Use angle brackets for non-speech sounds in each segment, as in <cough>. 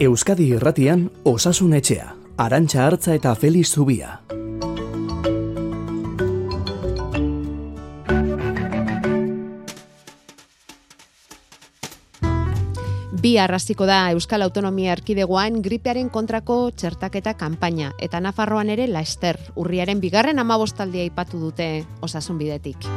Euskadi Irratian Osasun Etxea, Arantxa Hartza eta Feliz Zubia. Bi arrasiko da Euskal Autonomia Erkidegoan gripearen kontrako txertaketa kanpaina eta Nafarroan ere Laester, urriaren bigarren amabostaldia ipatu dute osasun bidetik.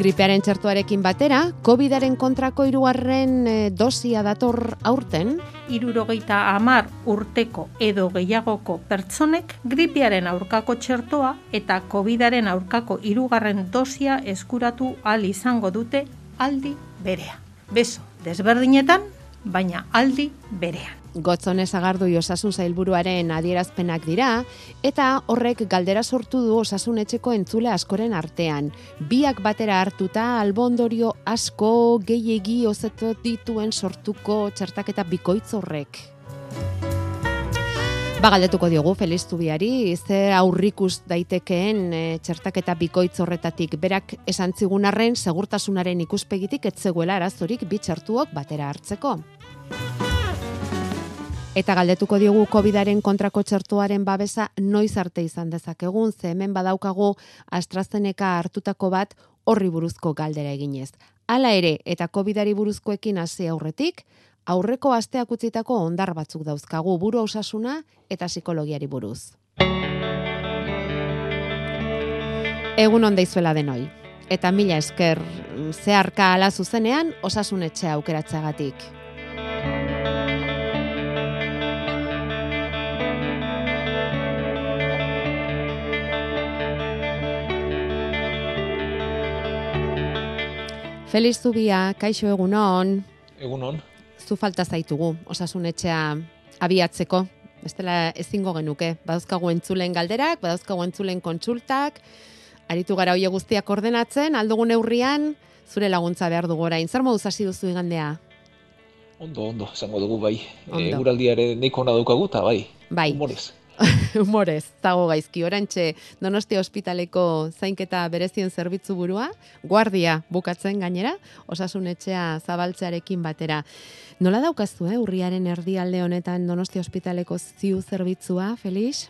Gripearen txertuarekin batera, COVID-aren kontrako irugarren e, dosia dator aurten. Irurogeita amar urteko edo gehiagoko pertsonek gripearen aurkako txertoa eta COVID-aren aurkako irugarren dosia eskuratu al izango dute aldi berea. Beso, desberdinetan, baina aldi berean. Gotzone zagardu osasun zailburuaren adierazpenak dira, eta horrek galdera sortu du osasun etxeko entzule askoren artean. Biak batera hartuta albondorio asko gehiegi ozetot dituen sortuko txertaketa bikoitz horrek. Bagaldetuko diogu Feliz Zubiari, ze aurrikus daitekeen e, txertaketa bikoitz horretatik berak esan zigun arren segurtasunaren ikuspegitik etzegoela arazorik bi txertuok batera hartzeko. Eta galdetuko diogu COVIDaren kontrako txertuaren babesa noiz arte izan dezakegun, ze hemen badaukagu AstraZeneca hartutako bat horri buruzko galdera eginez. Hala ere, eta COVIDari buruzkoekin hasi aurretik, aurreko asteak utzitako ondar batzuk dauzkagu buru osasuna eta psikologiari buruz. Egun onda izuela denoi. Eta mila esker zeharka ala zuzenean osasun etxea aukeratzeagatik. Feliz Zubia, kaixo egunon. Egunon. Zu falta zaitugu, osasun etxea abiatzeko. Bestela ezingo genuke. Badauzkagu entzulen galderak, badauzkagu entzulen kontsultak, aritu gara hoie guztiak ordenatzen, aldugun neurrian, zure laguntza behar dugu orain. Zer moduz hasi duzu igandea? Ondo, ondo, esango dugu bai. Ondo. E, Uraldiare neiko ona daukagu, eta bai. Bai. Humorez. <laughs> Humorez, zago gaizki. Orantxe, Donostia Ospitaleko zainketa berezien zerbitzu burua, guardia bukatzen gainera, osasun etxea zabaltzearekin batera. Nola daukazu, eh, urriaren erdialde honetan Donostia Ospitaleko ziu zerbitzua, Felix?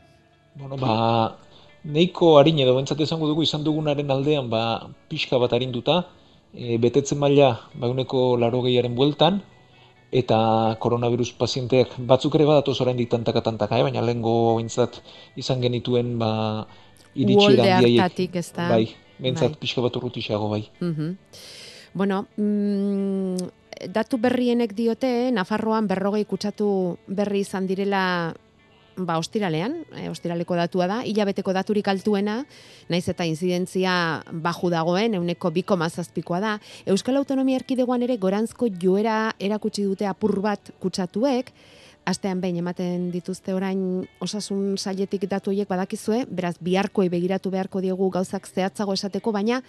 Bueno, ba, neiko harin edo bentsat esango dugu izan dugunaren aldean, ba, pixka bat harinduta, e, betetzen maila, ba, uneko laro gehiaren bueltan, eta koronavirus pazienteak batzuk ere badatoz oraindik tantaka tantaka, eh? baina lehengo bintzat izan genituen ba, iritsi handiaiek. hartatik, ezta? Bai, bentsat Bai. pixka bat urrutixago bai. Mhm. Bueno, mm, datu berrienek diote, Nafarroan berrogei kutsatu berri izan direla ba, ostiralean, e, ostiraleko datua da, hilabeteko daturik altuena, naiz eta inzidentzia baju dagoen, euneko biko mazazpikoa da. Euskal Autonomia Erkidegoan ere goranzko joera erakutsi dute apur bat kutsatuek, astean behin ematen dituzte orain osasun sailetik datu horiek badakizue, beraz biharkoi begiratu beharko diegu gauzak zehatzago esateko, baina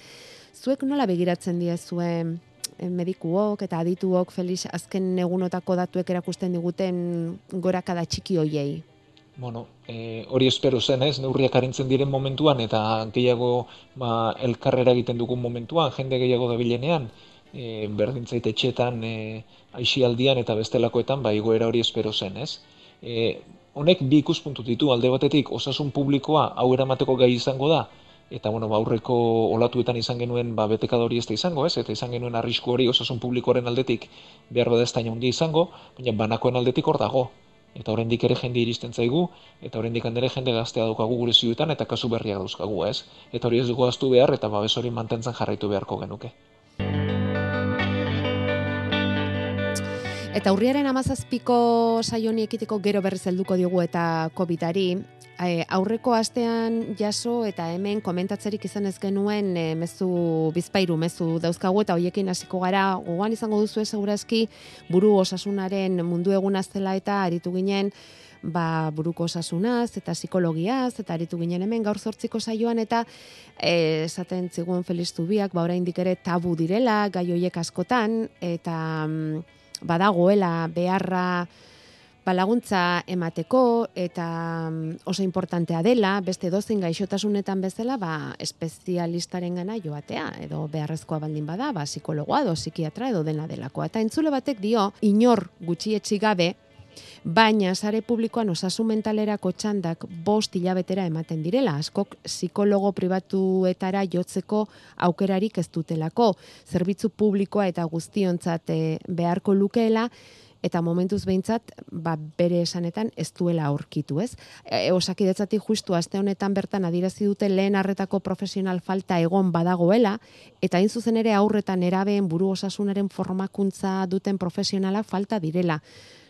zuek nola begiratzen diezue eh, medikuok eta adituok Felix azken egunotako datuek erakusten diguten gorakada txiki hoiei. Bueno, e, hori espero zen, ez, neurriak arintzen diren momentuan, eta gehiago ba, elkarrera egiten dugun momentuan, jende gehiago dabilenean, e, berdintzait etxetan, e, aixialdian eta bestelakoetan, ba, igoera hori espero zen, ez. E, honek bi ikuspuntu ditu, alde batetik, osasun publikoa hau eramateko gai izango da, eta bueno, ba, aurreko olatuetan izan genuen ba, betekada hori ez da izango, ez, eta izan genuen arrisku hori osasun publikoaren aldetik behar bada ez handia izango, baina banakoen aldetik hor dago, eta oraindik ere jende iristen zaigu, eta oraindik handere jende gaztea daukagu gure ziuetan, eta kasu berriak dauzkagu, ez? Eta hori ez dugu aztu behar, eta babes hori mantentzen jarraitu beharko genuke. Eta urriaren amazazpiko saioni ekiteko gero berriz helduko diogu eta COVID-ari, aurreko astean jaso eta hemen komentatzerik izan ez genuen e, mezu bizpairu mezu dauzkagu eta hoiekin hasiko gara. Gogoan izango duzu segurazki buru osasunaren mundu eguna zela eta aritu ginen ba, buruko osasunaz eta psikologiaz eta aritu ginen hemen gaur zortziko saioan eta e, esaten zigun Feliz Zubiak ba oraindik ere tabu direla gai hoiek askotan eta mm, badagoela beharra balaguntza emateko eta mm, oso importantea dela, beste dozen gaixotasunetan bezala, ba, espezialistaren gana joatea, edo beharrezkoa baldin bada, ba, psikologoa edo psikiatra edo dena delakoa. Eta entzule batek dio, inor gutxietxi gabe, baina sare publikoan osasun mentalerako txandak bost hilabetera ematen direla, askok psikologo pribatuetara jotzeko aukerarik ez dutelako, zerbitzu publikoa eta guztiontzat eh, beharko lukeela, eta momentuz behintzat ba, bere esanetan ez duela aurkitu, ez? E, osakidetzatik justu aste honetan bertan adirazi dute lehen harretako profesional falta egon badagoela, eta hain zuzen ere aurretan erabeen buru osasunaren formakuntza duten profesionalak falta direla.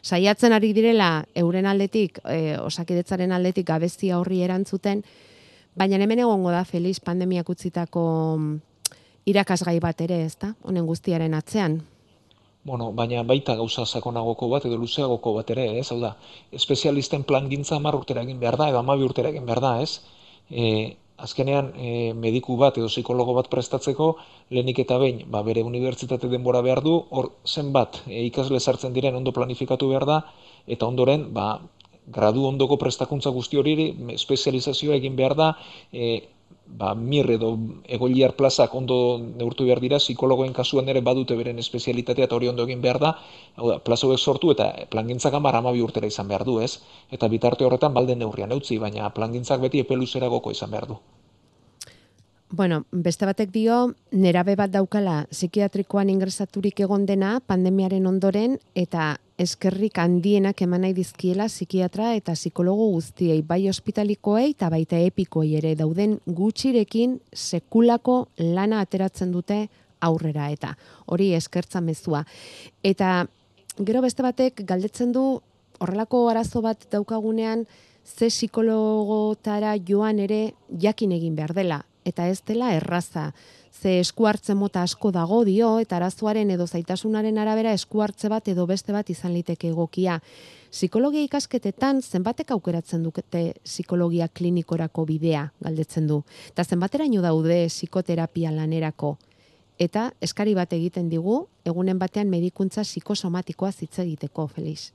Saiatzen ari direla euren aldetik, e, osakidetzaren aldetik gabezia horri erantzuten, baina hemen egongo da Feliz pandemiak utzitako irakasgai bat ere, ezta? Honen guztiaren atzean. Bueno, baina baita gauza sakonagoko bat edo luzeagoko bat ere, ez? Hau da, espezialisten plan gintza hamar urtera egin behar da, edo amabi urtera egin behar da, ez? E, azkenean, e, mediku bat edo psikologo bat prestatzeko, lehenik eta behin, ba, bere unibertsitate denbora behar du, hor zenbat e, ikasle sartzen diren ondo planifikatu behar da, eta ondoren, ba, gradu ondoko prestakuntza guzti hori, espezializazioa egin behar da, e, ba, mir edo egoliar plazak ondo neurtu behar dira, psikologoen kasuan ere badute beren espezialitatea eta hori ondo egin behar da, hau da, plazo sortu eta plangintzak amar amabi urtera izan behar du, ez? Eta bitarte horretan balden neurrian eutzi, baina plangintzak beti epeluzera goko izan behar du. Bueno, beste batek dio, nerabe bat daukala psikiatrikoan ingresaturik egon dena pandemiaren ondoren eta eskerrik handienak eman nahi dizkiela psikiatra eta psikologo guztiei, bai ospitalikoei eta baita epikoei ere dauden gutxirekin sekulako lana ateratzen dute aurrera eta hori eskertza mezua. Eta gero beste batek galdetzen du horrelako arazo bat daukagunean ze psikologotara joan ere jakin egin behar dela eta ez dela erraza. Ze esku hartze mota asko dago dio eta arazoaren edo zaitasunaren arabera esku hartze bat edo beste bat izan liteke egokia. Psikologia ikasketetan zenbatek aukeratzen dukete psikologia klinikorako bidea galdetzen du. Eta zenbateraino daude psikoterapia lanerako. Eta eskari bat egiten digu, egunen batean medikuntza psikosomatikoa hitz egiteko, Feliz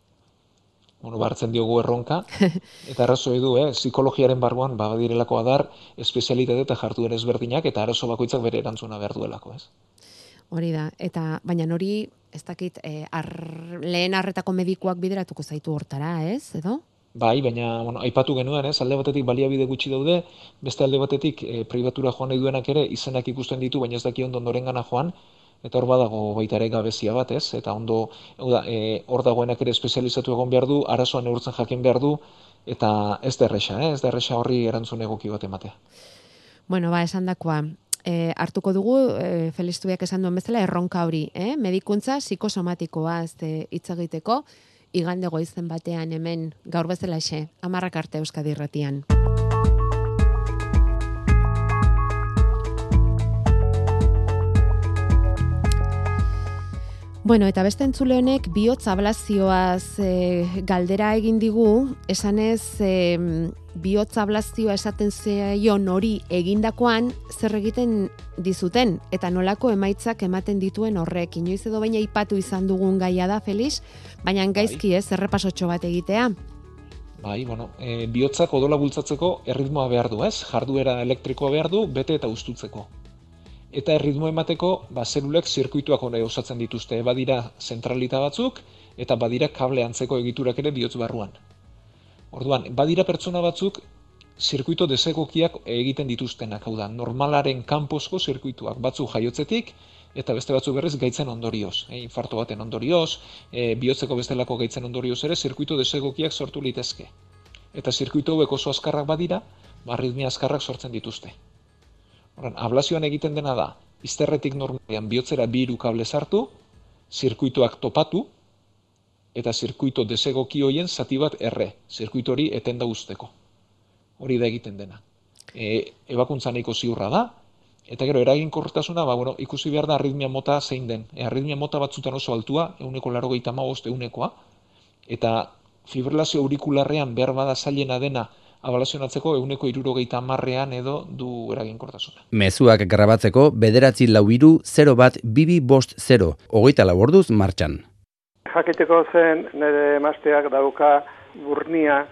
bueno, bartzen diogu erronka, <laughs> eta arrazoi du, eh, psikologiaren barruan, ba, badirelako adar, espezialitate eta jartu den ezberdinak, eta arazo bakoitzak bere erantzuna behar duelako, ez? Hori da, eta baina hori, ez dakit, eh, ar, lehen arretako medikuak bideratuko zaitu hortara, ez, edo? Bai, baina, bueno, aipatu genuen, ez, alde batetik baliabide gutxi daude, beste alde batetik e, pribatura joan nahi duenak ere, izenak ikusten ditu, baina ez daki ondo noren gana joan, eta hor badago baita ere gabezia bat, ez? Eta ondo, da, e, hor dagoenak ere espezializatu egon behar du, arazoan neurtzen jakin behar du, eta ez derresa, eh? ez derresa horri erantzun egoki bat ematea. Bueno, ba, esan dakoa, e, hartuko dugu, e, Felistubiak esan duen bezala, erronka hori, eh? medikuntza psikosomatikoa hitz egiteko, igande goizen batean hemen gaur bezala xe, amarrak arte Euskadi irratian. Bueno, eta beste entzule honek bihotz ablazioaz e, galdera egin digu, esanez e, bihotz ablazioa esaten zeion hori egindakoan zer egiten dizuten eta nolako emaitzak ematen dituen horrek. Inoiz edo baina ipatu izan dugun gaia da, Felix, baina bai. gaizki ez, errepasotxo bat egitea. Bai, bueno, e, bihotzak odola bultzatzeko erritmoa behar du, ez? Jarduera elektrikoa behar du, bete eta ustutzeko eta erritmo emateko ba, zelulek zirkuituak hori osatzen dituzte. Badira zentralita batzuk eta badira kable antzeko egiturak ere bihotz barruan. Orduan, badira pertsona batzuk zirkuito desegokiak egiten dituztenak, hau da, normalaren kanposko zirkuituak batzu jaiotzetik, eta beste batzu berriz gaitzen ondorioz, e, infarto baten ondorioz, e, bihotzeko bestelako gaitzen ondorioz ere, zirkuito desegokiak sortu litezke. Eta zirkuito hauek oso azkarrak badira, barritmia azkarrak sortzen dituzte. Horan, ablazioan egiten dena da, izterretik normalean bihotzera bi kable sartu, zirkuituak topatu, eta zirkuito desegoki hoien zati bat erre, zirkuito hori etenda usteko. Hori da egiten dena. E, ebakuntza nahiko ziurra da, eta gero eragin korretasuna, ba, bueno, ikusi behar da arritmia mota zein den. E, arritmia mota batzutan oso altua, euneko laro gehi eunekoa, eta fibrilazio aurikularrean behar bada zailena dena abalazionatzeko eguneko irurogeita marrean edo du eraginkortasuna. Mezuak grabatzeko bederatzi lau iru 0 bat bibi bost 0, hogeita laborduz martxan. jakiteko zen nire emazteak dauka burnia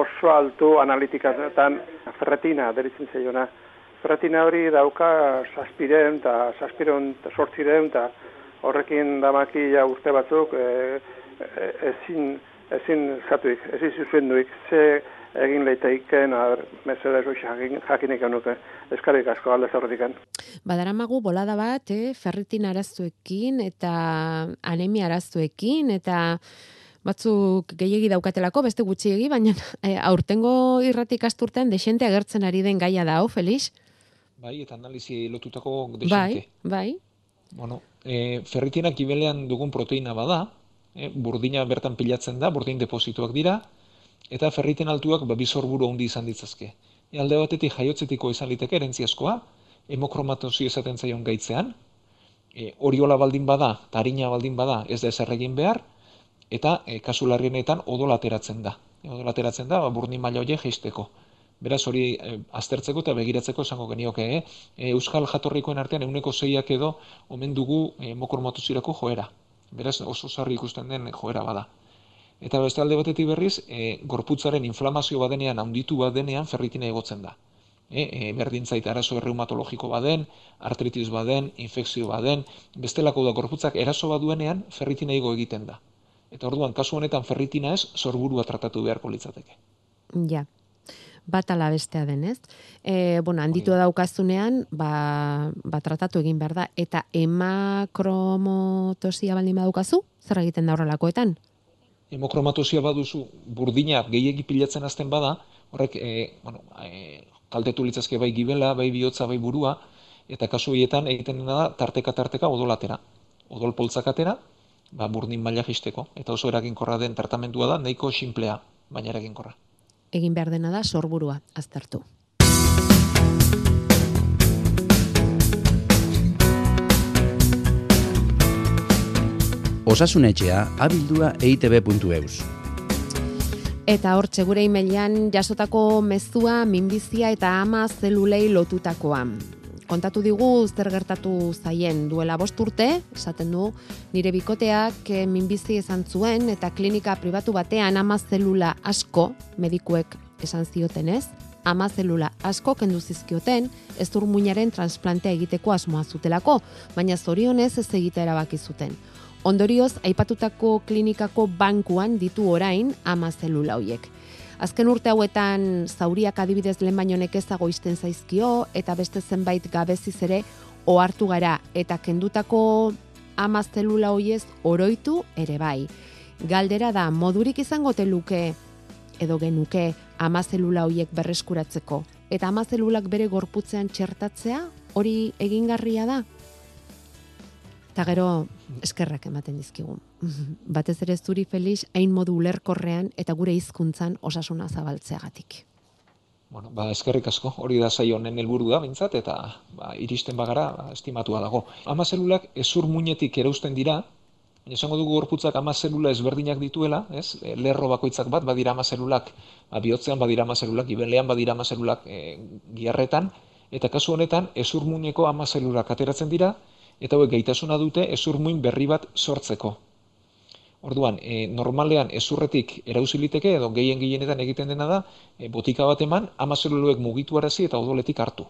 oso altu analitikatan ferretina deritzen zeiona. Ferretina hori dauka saspiren eta saspiren eta sortziren eta horrekin damaki ja urte batzuk e, e, ezin, ezin zatuik, ezin zuzenduik, ze egin leiteiken, mesera ez jakin, jakinik nuke, eskarik asko alde zaurretikan. Badaramagu bolada bat, eh, ferritin araztuekin eta anemia araztuekin eta batzuk gehiegi daukatelako, beste gutxiegi, baina <laughs> e, aurtengo irratik asturtean desente agertzen ari den gaia da, hau, Felix? Bai, eta analizi lotutako desente. Bai, bai. Bueno, e, ferritinak ibelean dugun proteina bada, e, burdina bertan pilatzen da, burdin deposituak dira, eta ferriten altuak ba, bizorburu handi izan ditzazke. E, alde batetik jaiotzetiko izan liteke erentziaskoa, hemokromatosi esaten zaion gaitzean, e, oriola baldin bada, tarina baldin bada, ez da ezer egin behar, eta e, kasu larrienetan odol ateratzen da. E, odol da, ba, burni maila horiek jeisteko. Beraz hori e, aztertzeko eta begiratzeko esango genioke, eh? E, Euskal jatorrikoen artean euneko zeiak edo omen dugu e, joera. Beraz oso sarri ikusten den joera bada. Eta beste alde batetik berriz, e, gorputzaren inflamazio badenean, handitu badenean, ferritina egotzen da. E, e, berdin zaita arazo reumatologiko baden, artritis baden, infekzio baden, bestelako da gorputzak eraso baduenean, ferritina ego egiten da. Eta orduan, kasu honetan ferritina ez, sorburua tratatu beharko litzateke. Ja, bat ala bestea denez. E, bueno, handitu Oin. daukazunean, ba, ba, tratatu egin behar da. Eta hemakromotosia baldin badukazu, zer egiten da horrelakoetan? Hemokromatosia baduzu, burdina gehiegi pilatzen azten bada, horrek, e, bueno, e, kaltetu litzazke bai gibela, bai bihotza, bai burua, eta kasu hietan egiten da, tarteka-tarteka odolatera. Odol poltzakatera, ba, burdin maila jisteko. Eta oso eraginkorra den tratamentua da, nahiko simplea, baina eraginkorra. Egin behar dena da, sorburua, aztertu. Osasunetxea abildua eitb.eus. Eta hor gure emailean jasotako mezua, minbizia eta ama zelulei lotutakoan kontatu digu zer gertatu zaien duela bost urte, esaten du, nire bikoteak minbizi esan zuen eta klinika pribatu batean ama zelula asko medikuek esan zioten ez, ama zelula asko kendu zizkioten, ez muinaren transplantea egiteko asmoa zutelako, baina zorionez ez egite erabaki zuten. Ondorioz, aipatutako klinikako bankuan ditu orain ama zelula hoiek. Azken urte hauetan zauriak adibidez lehen baino nekezago izten zaizkio eta beste zenbait gabeziz ere ohartu gara eta kendutako ama zelula hoiez oroitu ere bai. Galdera da modurik izango teluke edo genuke ama zelula hoiek berreskuratzeko eta ama zelulak bere gorputzean txertatzea hori egingarria da. Eta gero, eskerrak ematen dizkigun. <laughs> Batez ere zuri Felix, hain modu ulerkorrean eta gure hizkuntzan osasuna zabaltzeagatik. Bueno, ba, eskerrik asko, hori da zai honen helburu da, bintzat, eta ba, iristen bagara, ba, estimatua dago. Ama zelulak ezur muinetik erausten dira, esango dugu gorputzak ama zelula ezberdinak dituela, ez? E, lerro bakoitzak bat, badira ama zelulak, ba, bihotzean badira ama zelulak, ibenlean badira ama zelulak e, giarretan, eta kasu honetan, ezur muineko ama zelulak ateratzen dira, eta hauek gaitasuna dute ezurmuin berri bat sortzeko. Orduan, e, normalean ezurretik erauziliteke edo gehien gehienetan egiten dena da, e, botika bat eman, amazeluloek mugitu arazi eta odoletik hartu.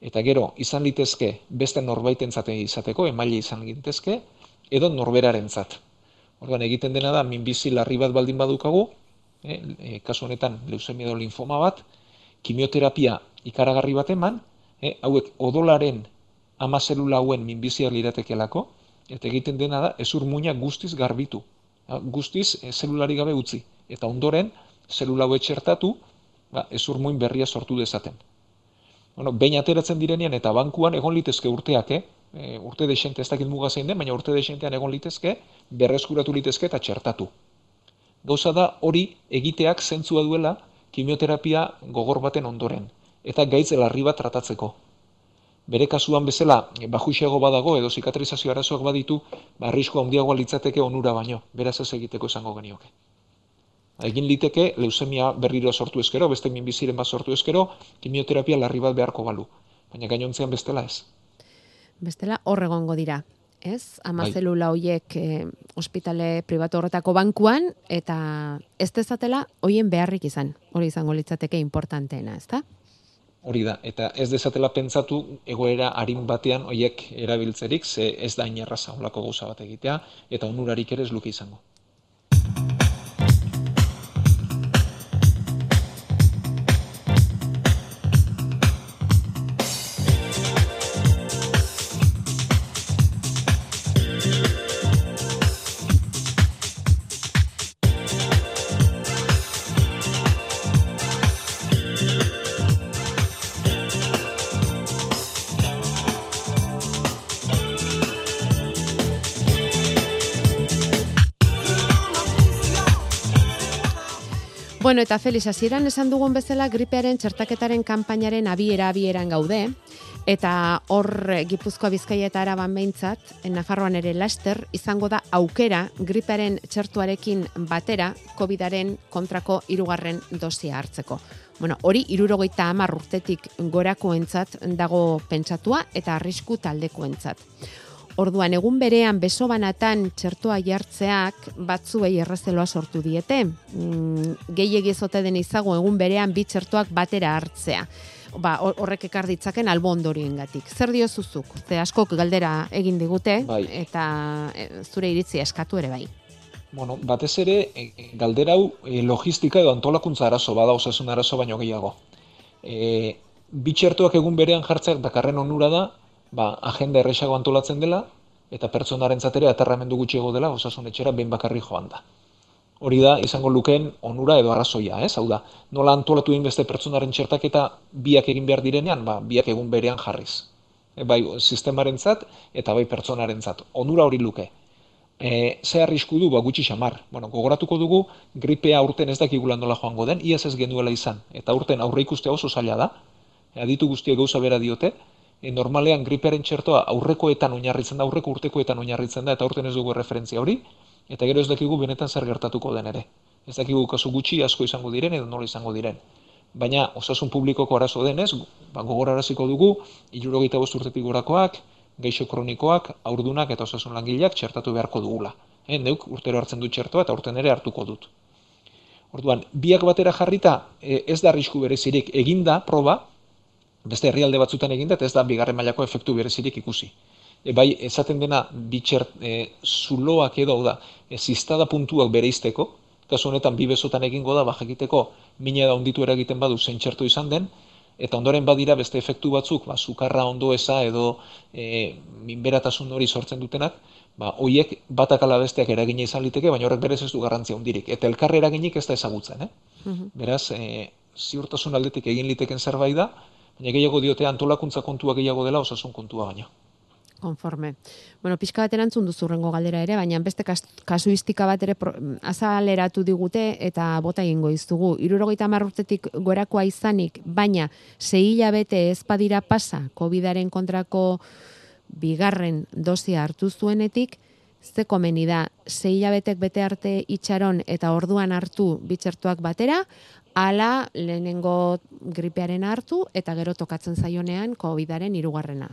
Eta gero, izan litezke beste norbaiten izateko, emaile izan litezke, edo norberaren zat. Orduan, egiten dena da, minbizi larri bat baldin badukagu, e, e, kasu honetan, leusemia edo linfoma bat, kimioterapia ikaragarri bat eman, e, hauek odolaren ama zelula hauen minbizia liratekelako, eta egiten dena da, ezur muina guztiz garbitu. Guztiz e, zelulari gabe utzi. Eta ondoren, zelula hau etxertatu, ba, ezur muin berria sortu dezaten. Bueno, behin ateratzen direnean eta bankuan egon litezke urteak, eh? E, urte desente ez dakit muga zein den, baina urte desentean egon litezke, berreskuratu litezke eta txertatu. Gauza da hori egiteak zentzua duela kimioterapia gogor baten ondoren. Eta gaitz larri bat tratatzeko bere kasuan bezala bajuxeago badago edo zikatrizazio arazoak baditu, ba arrisku handiagoa litzateke onura baino, beraz ez egiteko izango genioke. Egin liteke leusemia berriro sortu eskero, beste minbiziren bat sortu eskero, kimioterapia larri bat beharko balu, baina gainontzean bestela ez. Bestela horregongo dira. ez? Ama zelula hoiek e, ospitale pribatu horretako bankuan eta ez dezatela hoien beharrik izan. Hori izango litzateke importanteena, ezta? Hori da, eta ez dezatela pentsatu egoera harin batean hoiek erabiltzerik, ze ez da inerraza olako gauza bat egitea, eta onurarik ere ez luke izango. Bueno, eta Felix, hasieran esan dugun bezala gripearen txertaketaren kanpainaren abiera abieran gaude, eta hor Gipuzkoa Bizkaia eta Araban behintzat, Nafarroan ere laster, izango da aukera gripearen txertuarekin batera COVIDaren kontrako irugarren dosia hartzeko. Bueno, hori irurogeita amar urtetik gorakoentzat dago pentsatua eta arrisku taldekoentzat. Orduan egun berean beso banatan txertoa jartzeak batzuei errezeloa sortu diete. Mm, Gehiegi ezote den izago egun berean bi txertoak batera hartzea. Ba, horrek ekar ditzaken albondoriengatik. Zer dio zuzuk? Ze askok galdera egin digute Bai. eta e, zure iritzi eskatu ere bai. Bueno, batez ere, e, galdera hau e, logistika edo antolakuntza arazo bada osasun arazo baino gehiago. E, bi txertoak egun berean jartzeak dakarren onura da, ba, agenda erresago antolatzen dela, eta pertsonaren zatera aterramendu gutxiago dela osasun etxera behin bakarri joan da. Hori da, izango lukeen onura edo arrazoia, ez? Hau da, nola antolatu egin beste pertsonaren txertaketa biak egin behar direnean, ba, biak egun berean jarriz. E, bai, sistemaren zat, eta bai pertsonaren zat. Onura hori luke. E, ze arrisku du, ba, gutxi xamar. Bueno, gogoratuko dugu, gripea urten ez dakigula nola joango den, iaz ez genuela izan. Eta urten aurre ikuste oso zaila da. Aditu guztiak gauza bera diote, e, normalean gripearen txertoa aurrekoetan oinarritzen da, aurreko urtekoetan oinarritzen da, eta urten ez dugu referentzia hori, eta gero ez dakigu benetan zer gertatuko den ere. Ez dakigu kasu gutxi asko izango diren edo nola izango diren. Baina osasun publikoko arazo denez, ba, gogoraraziko dugu, irurogeita bost urtetik gorakoak, geixo kronikoak, aurdunak eta osasun langileak txertatu beharko dugula. E, neuk urtero hartzen du txertoa eta urten ere hartuko dut. Orduan, biak batera jarrita e, ez da arrisku berezirik eginda proba, beste herrialde batzutan eginda, eta ez da bigarren mailako efektu berezirik ikusi. E, bai, esaten dena, bitxer, e, zuloak edo da, e, ziztada puntuak bere izteko, kasu honetan bi besotan egingo da, bajakiteko, mina da onditu eragiten badu zentxertu izan den, eta ondoren badira beste efektu batzuk, ba, sukarra ondo eza edo e, minberatasun hori sortzen dutenak, ba, oiek batak ala besteak eragina izan liteke, baina horrek berez ez du garrantzia hondirik. Eta elkarre eraginik ez da ezagutzen, eh? Mhm. Beraz, e, ziurtasun aldetik egin liteken zerbait da, baina gehiago diote antolakuntza kontua gehiago dela osasun kontua baina. Konforme. Bueno, pixka bat erantzun duzurrengo galdera ere, baina beste kasuistika bat ere azaleratu digute eta bota egingo iztugu. Irurogeita marrurtetik gorakoa izanik, baina zehila bete ezpadira pasa COVID-aren kontrako bigarren dosia hartu zuenetik, ze komeni da, zehila betek bete arte itxaron eta orduan hartu bitxertuak batera, ala lehenengo gripearen hartu eta gero tokatzen zaionean COVIDaren irugarrena.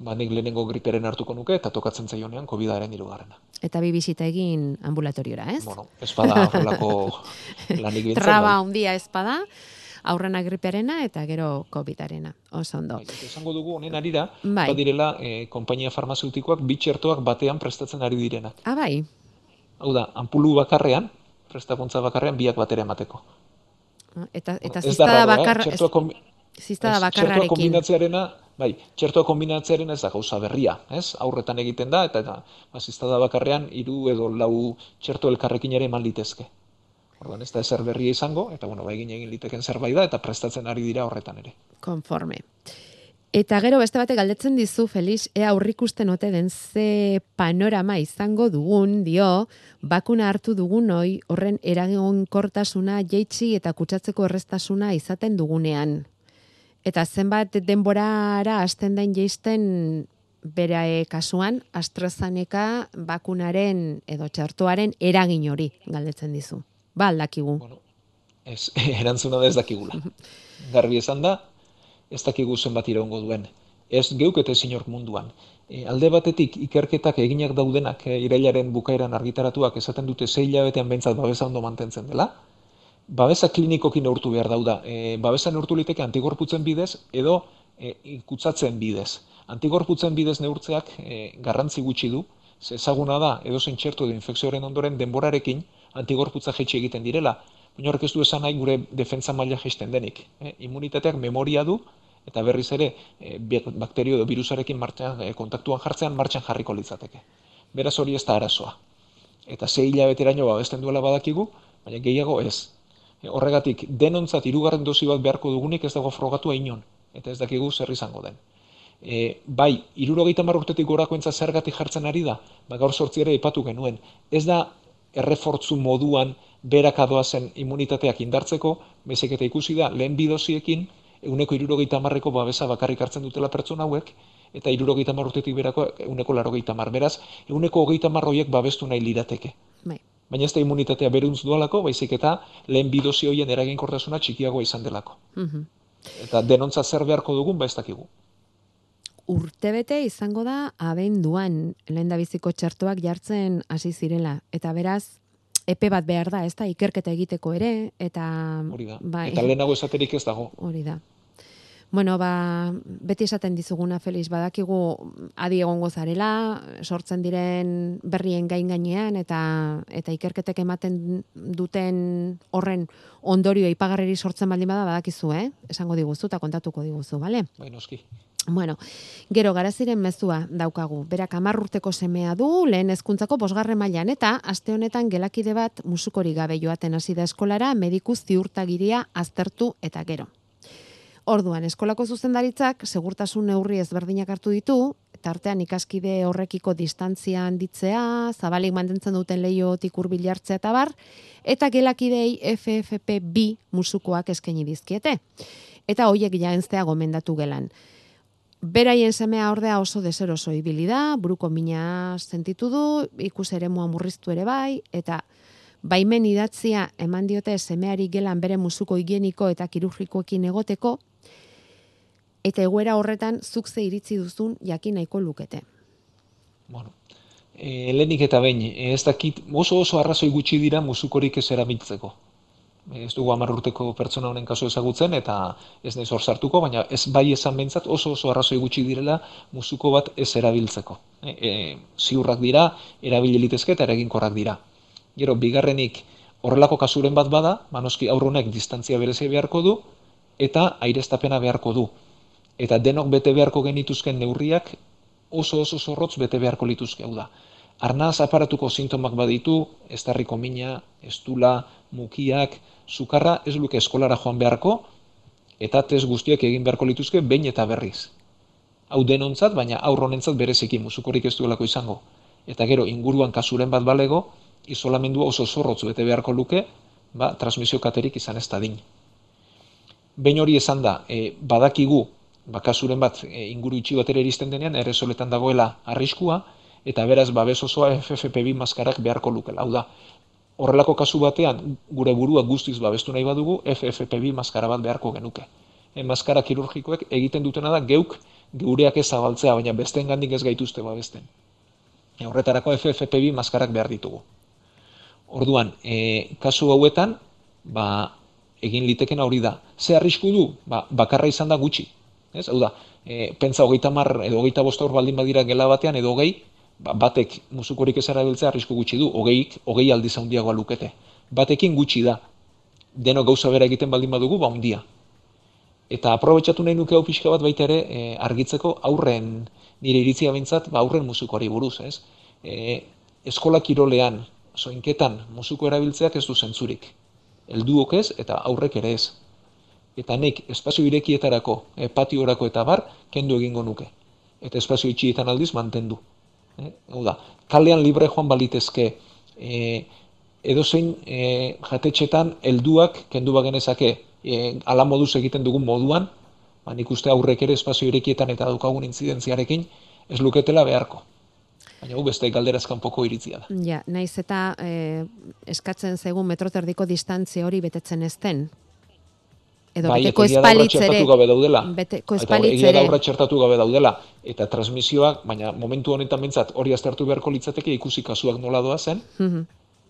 Ba, nik lehenengo gripearen hartuko nuke eta tokatzen zaionean COVIDaren irugarrena. Eta bi bisita egin ambulatoriora, ez? Bueno, espada horrelako <laughs> lanik bintzen. Traba bai. handia espada, aurrena gripearena eta gero COVIDarena. Oso ondo. Bai, esango dugu honen arira, bai. badirela eh, konpainia farmazeutikoak bitxertoak batean prestatzen ari direnak. Ah, bai. Hau da, ampulu bakarrean, prestakuntza bakarrean biak batera emateko. Eta eta ziztada bakar eh? ziztada bakarrarekin. Txertoa kombinatzearena, bai, txertoa kombinatzearen ez da gauza berria, ez? Aurretan egiten da eta eta ba ziztada bakarrean hiru edo lau txerto elkarrekin ere eman litezke. Orduan ez da ezer berria izango eta bueno, ba egin egin liteken zerbait da eta prestatzen ari dira horretan ere. Konforme. Eta gero beste bate galdetzen dizu Felix, ea aurrikusten ote den ze panorama izango dugun, dio, bakuna hartu dugun hoi horren eragonkortasuna jeitsi eta kutsatzeko errestasuna izaten dugunean. Eta zenbat denborara hasten den jeisten bere kasuan AstraZeneca bakunaren edo txartuaren eragin hori galdetzen dizu. Ba, aldakigu. Bueno, ez, <laughs> erantzuna da ez dakigula. <laughs> Garbi esan da, ez dakigu zenbat iraungo duen. Ez geuk eta munduan. E, alde batetik ikerketak eginak daudenak e, irailaren bukaeran argitaratuak esaten dute zei hilabetean behintzat babesa ondo mantentzen dela. Babesa klinikokin neurtu behar dauda. E, babesa neurtu liteke antigorputzen bidez edo e, ikutzatzen bidez. Antigorputzen bidez neurtzeak e, garrantzi gutxi du, ezaguna da edo zein txertu edo infekzioaren ondoren denborarekin antigorputza jaitsi egiten direla. Baina horrek ez du esan nahi gure defentsa maila jaisten denik. E, immunitateak memoria du, eta berriz ere e, bakterio edo virusarekin martxan, e, kontaktuan jartzean martxan jarriko litzateke. Beraz hori ez da arazoa. Eta zei hilabeteraino babesten duela badakigu, baina gehiago ez. E, horregatik, denontzat irugarren dozi bat beharko dugunik ez dago frogatu inon, eta ez dakigu zer izango den. E, bai, irurogeita urtetik gorako entza zergatik jartzen ari da, ba, gaur sortzi ere ipatu genuen. Ez da errefortzu moduan berak zen immunitateak indartzeko, bezik eta ikusi da, lehen bidoziekin, euneko irurogeita marreko babesa bakarrik hartzen dutela pertsona hauek, eta irurogeita marrutetik berako euneko larogeita mar. Beraz, euneko hogeita marroiek babestu nahi lirateke. Bai. Baina ez da immunitatea beruntz dualako, baizik eta lehen bidozi hoien eraginkortasuna txikiagoa izan delako. Mhm. Eta denontza zer beharko dugun, ba ez dakigu. Urtebete izango da abenduan lehen da biziko txertoak jartzen hasi zirela. Eta beraz, epe bat behar da, ez da, ikerketa egiteko ere, eta... Hori da, bai, eta lehenago esaterik ez dago. Hori da. Bueno, ba, beti esaten dizuguna, Feliz, badakigu adi egongo zarela, sortzen diren berrien gain gainean, eta, eta ikerketek ematen duten horren ondorio ipagarreri sortzen baldin bada, badakizu, eh? Esango diguzu eta kontatuko diguzu, bale? Bai, noski. Bueno, gero garaziren mezua daukagu. Berak amarrurteko semea du, lehen hezkuntzako bosgarre mailan eta aste honetan gelakide bat musukori gabe joaten hasi da eskolara mediku ziurtagiria aztertu eta gero. Orduan, eskolako zuzendaritzak segurtasun neurri ezberdinak hartu ditu, tartean ikaskide horrekiko distantzia handitzea, zabalik mantentzen duten lehiotik hurbil hartzea eta bar, eta gelakidei FFP2 musukoak eskaini dizkiete. Eta hoiek jaenztea gomendatu gelan. Beraien semea ordea oso deseroso ibili da, buruko mina sentitu du, ikus ere mua murriztu ere bai, eta baimen idatzia eman diote semeari gelan bere musuko higieniko eta kirurgikoekin egoteko, eta egoera horretan zuk ze iritzi duzun jakin nahiko lukete. Bueno, e, lehenik eta behin, ez dakit oso oso arrazoi gutxi dira musukorik ez erabiltzeko ez dugu hamar urteko pertsona honen kasu ezagutzen eta ez naiz hor sartuko, baina ez bai esan bentsat oso oso arrazoi gutxi direla musuko bat ez erabiltzeko. E, e, ziurrak dira, erabili litezke eta eraginkorrak dira. Gero, bigarrenik horrelako kasuren bat bada, manoski aurronek distantzia berezia beharko du eta aireztapena beharko du. Eta denok bete beharko genituzken neurriak oso oso zorrotz bete beharko lituzke hau da. Arnaz aparatuko sintomak baditu, ez darriko mina, estula, mukiak, sukarra ez luke eskolara joan beharko, eta test guztiak egin beharko lituzke behin eta berriz. Hau denontzat, baina aurronentzat bereziki musukorik ez duelako izango. Eta gero, inguruan kasuren bat balego, isolamendua oso zorrotzu bete beharko luke, ba, transmisio katerik izan ez da din. Behin hori esan da, e, badakigu, ba, kasuren bat e, inguru itxi bat ere eristen denean, ere soletan dagoela arriskua, eta beraz babes osoa FFP2 maskarak beharko lukela. Hau da, horrelako kasu batean gure burua guztiz babestu nahi badugu FFP2 maskara bat beharko genuke. E, maskara kirurgikoek egiten dutena da geuk geureak ez zabaltzea, baina besteen gandik ez gaituzte babesten. E, horretarako FFP2 maskarak behar ditugu. Orduan, e, kasu hauetan, ba, egin liteken hori da. Ze arrisku du? Ba, bakarra izan da gutxi. Ez? Hau da, e, pentsa hogeita mar edo hogeita bosta hor baldin badira gela batean edo hogei, ba, batek musukorik ez erabiltzea arrisku gutxi du, hogeik, hogei aldiz handiagoa lukete. Batekin gutxi da, deno gauza bera egiten baldin badugu, ba handia. Eta aprobetsatu nahi nuke hau pixka bat baita ere e, argitzeko aurren, nire iritzia bintzat, ba, aurren musukoari buruz, ez? E, eskola kirolean, soinketan, musuko erabiltzeak ez du zentzurik. Helduok ez, eta aurrek ere ez. Eta nek, espazio irekietarako, e, patiorako eta bar, kendu egingo nuke. Eta espazio itxietan aldiz mantendu. Eh, hau da, kalean libre joan balitezke e, edozein e, jatetxetan helduak kendu bagenezake e, ala moduz egiten dugun moduan, ba, nik uste aurrek ere espazio irekietan eta daukagun intzidentziarekin ez luketela beharko. Baina gu beste galderazkan poko iritzia da. Ja, naiz eta e, eskatzen zegun metroterdiko distantzia hori betetzen ezten. Edo bai, beteko eta egia da obra espalitz ere. txertatu gabe daudela. Beteko Eta espalitz egia da ere. obra txertatu gabe daudela. Eta transmisioak, baina momentu honetan bentsat hori aztertu beharko litzateke ikusi kasuak nola doa zen, Mhm.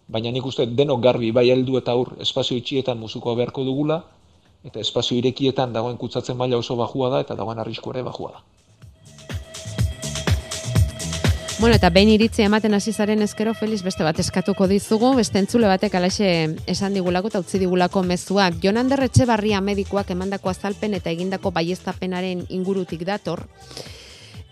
baina nik uste denok garbi bai heldu eta aur espazio itxietan musukoa beharko dugula, eta espazio irekietan dagoen kutsatzen maila oso bajua da, eta dagoen arrisku ere bajua da. Bueno, eta behin iritzi ematen hasi zaren ezkero, Feliz, beste bat eskatuko dizugu, beste entzule batek alaxe esan digulako eta utzi digulako mezuak. Jon Ander Etxebarria medikuak emandako azalpen eta egindako baieztapenaren ingurutik dator.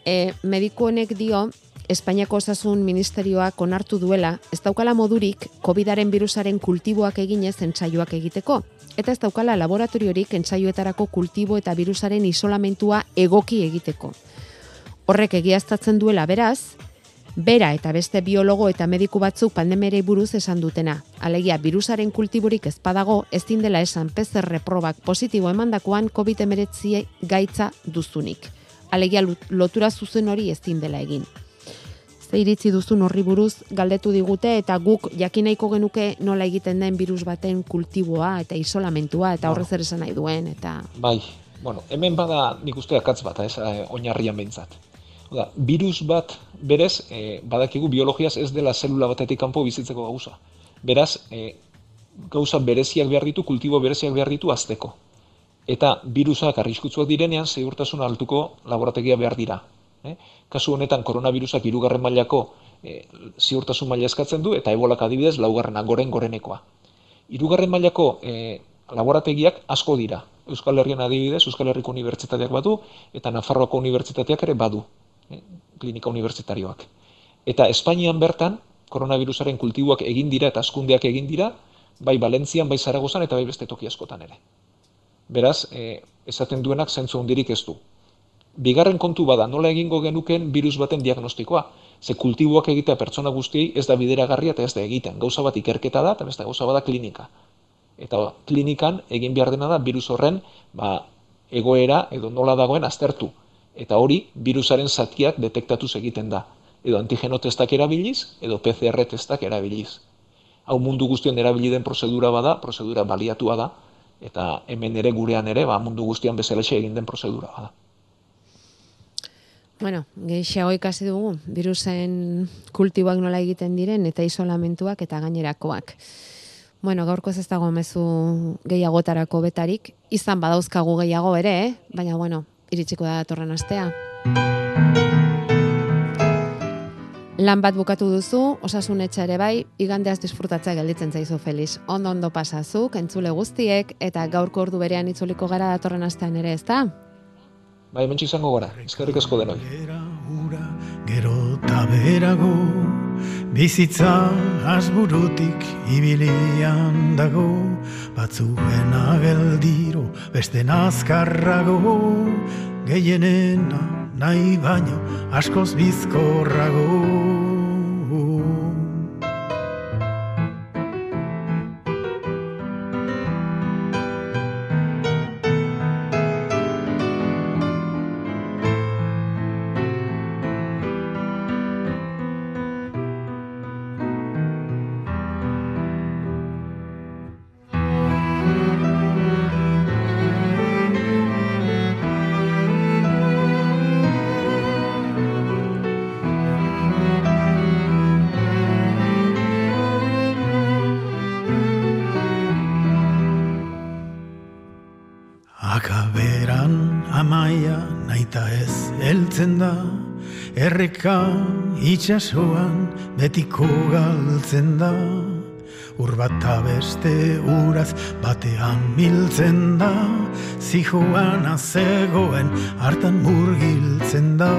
E, mediku honek dio, Espainiako Osasun Ministerioak onartu duela, ez daukala modurik COVID-aren virusaren kultiboak eginez entsaioak egiteko. Eta ez daukala laboratoriorik entsaioetarako kultibo eta virusaren isolamentua egoki egiteko. Horrek egiaztatzen duela beraz, bera eta beste biologo eta mediku batzuk pandemierei buruz esan dutena. Alegia, virusaren kultiborik ez badago, ez dela esan PCR probak positibo emandakoan COVID-19 gaitza duzunik. Alegia, lotura zuzen hori ez dela egin. Ze iritzi duzun horri buruz galdetu digute eta guk jakin nahiko genuke nola egiten den virus baten kultiboa eta isolamentua eta horrez ere esan nahi duen eta Bai, bueno, hemen bada nik uste akatz bat, ez, eh, oinarrian behintzat. Oda, virus bat, berez, eh, badakigu biologiaz ez dela zelula batetik kanpo bizitzeko gauza. Beraz, eh, gauza bereziak behar ditu, kultibo bereziak behar ditu azteko. Eta virusak arriskutsuak direnean, segurtasun altuko laborategia behar dira. Eh? Kasu honetan, koronavirusak irugarren mailako eh, ziurtasun maila eskatzen du, eta ebolak adibidez, laugarrena, goren gorenekoa. Hirugarren mailako eh, laborategiak asko dira. Euskal Herrian adibidez, Euskal Herriko Unibertsitateak badu, eta Nafarroako Unibertsitateak ere badu, klinika unibertsitarioak. Eta Espainian bertan, koronavirusaren kultiboak egin dira eta askundeak egin dira, bai Valentzian, bai Zaragozan eta bai beste toki askotan ere. Beraz, eh, esaten duenak zentzu handirik ez du. Bigarren kontu bada, nola egingo genuken virus baten diagnostikoa. Ze kultiboak egitea pertsona guztiei ez da bideragarria eta ez da egiten. Gauza bat ikerketa da eta beste gauza bada klinika. Eta klinikan egin behar dena da virus horren ba, egoera edo nola dagoen aztertu. Eta hori virusaren zatiak detektatuz egiten da. Edo antigeno testak erabiliz, edo PCR testak erabiliz. Hau mundu guztian erabili den prozedura bada, prozedura baliatua da, eta hemen ere gurean ere, ba, mundu guztian bezalaxe egin den prozedura bada. Bueno, gehiago ikasi dugu, virusen kultiboak nola egiten diren, eta isolamentuak eta gainerakoak. Bueno, gaurko ez dago mezu gehiagotarako betarik, izan badauzkagu gehiago ere, eh? baina bueno, iritsiko da datorren astea. Lan bat bukatu duzu, osasun etxe ere bai, igandeaz disfrutatzea gelditzen zaizu Feliz. Ondo ondo pasazuk, entzule guztiek, eta gaurko ordu berean itzuliko gara datorren astean ere, ezta? Bai, hementxe izango gara, eskerrik asko denoi. Gero eta berago, bizitza asburutik ibilian dago, batzuen ageldiro, beste nazkarrago, gehienena nahi baino askoz bizkorrago. Ez heltzen da Erreka itxasoan betiko galtzen da. Ur bata beste uraz batean miltzen da Zijoan azegoen hartan murgiltzen da